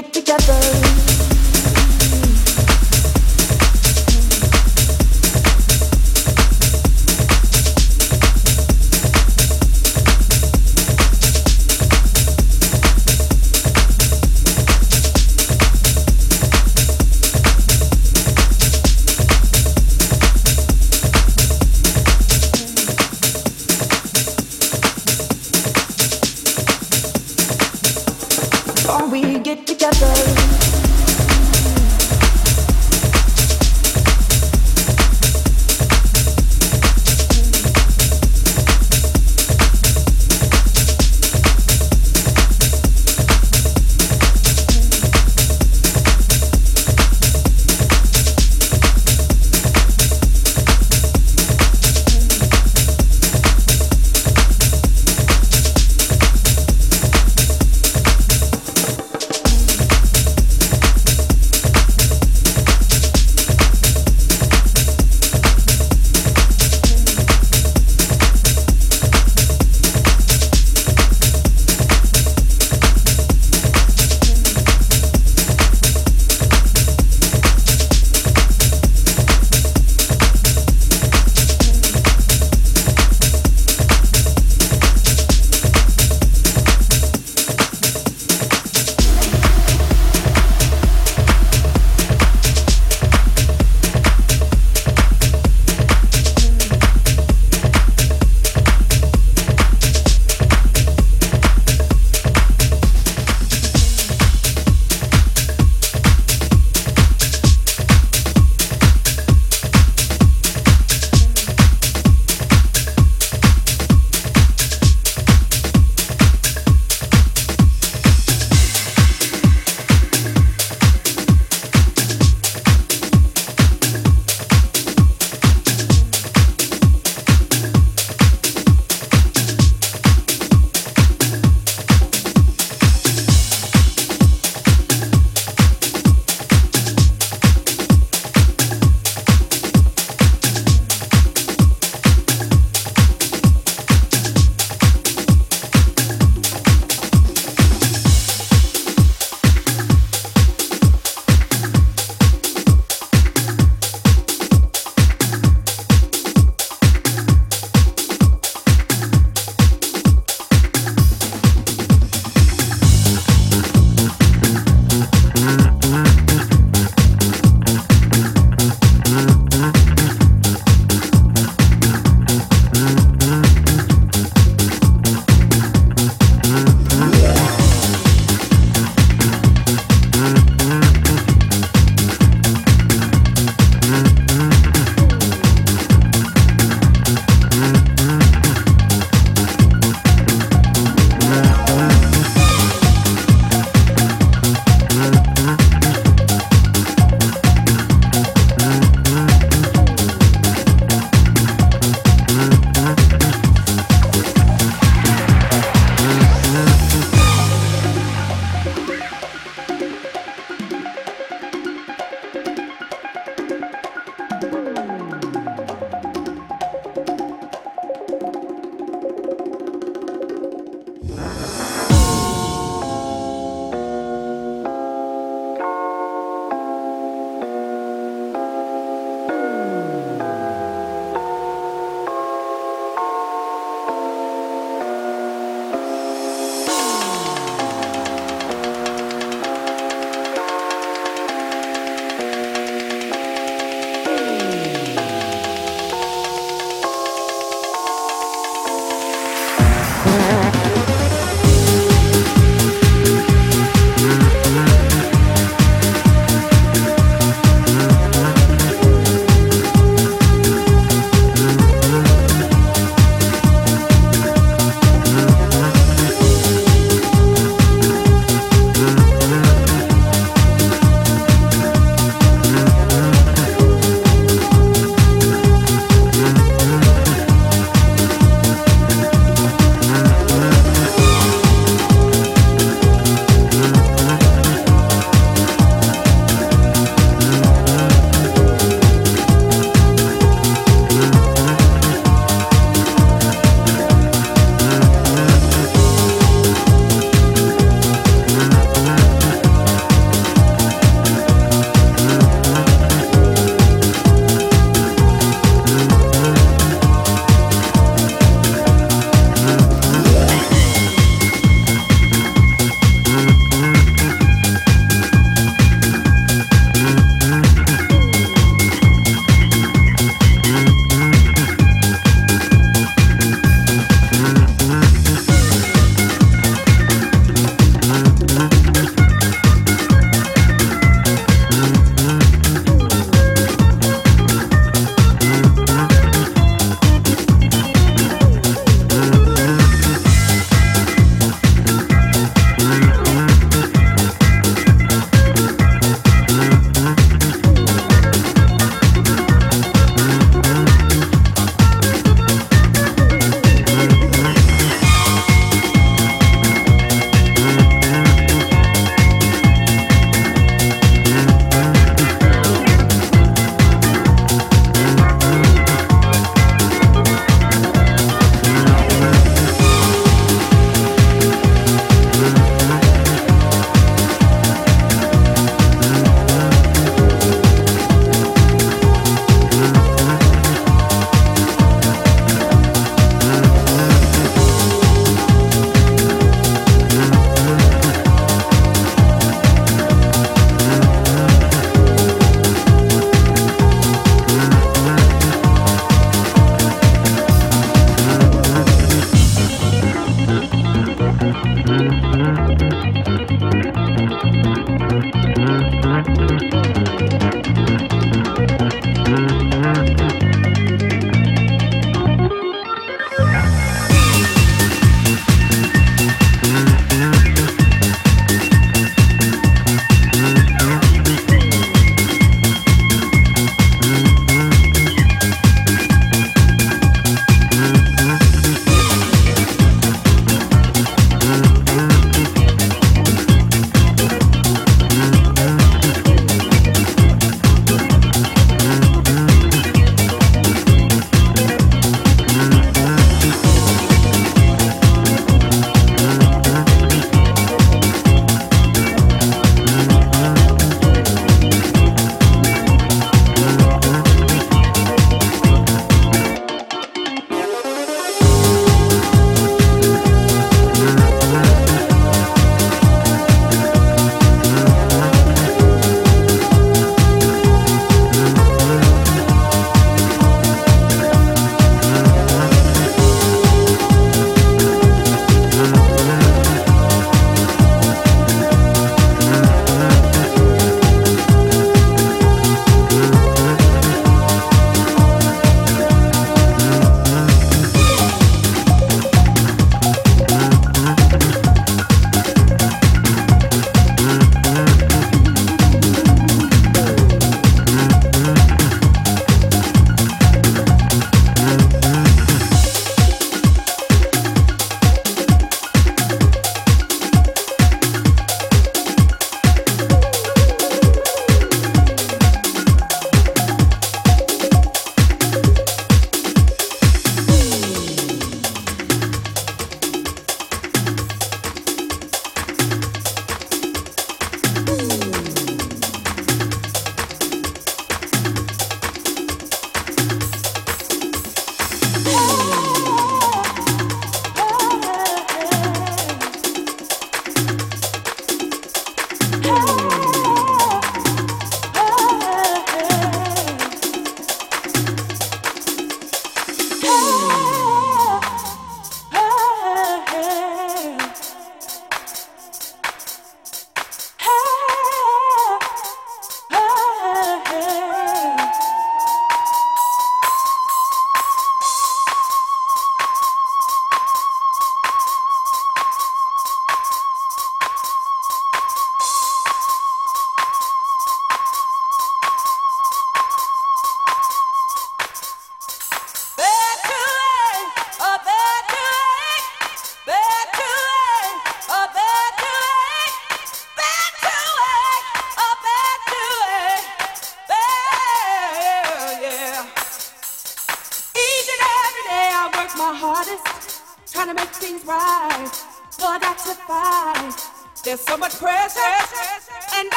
it together.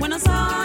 when I saw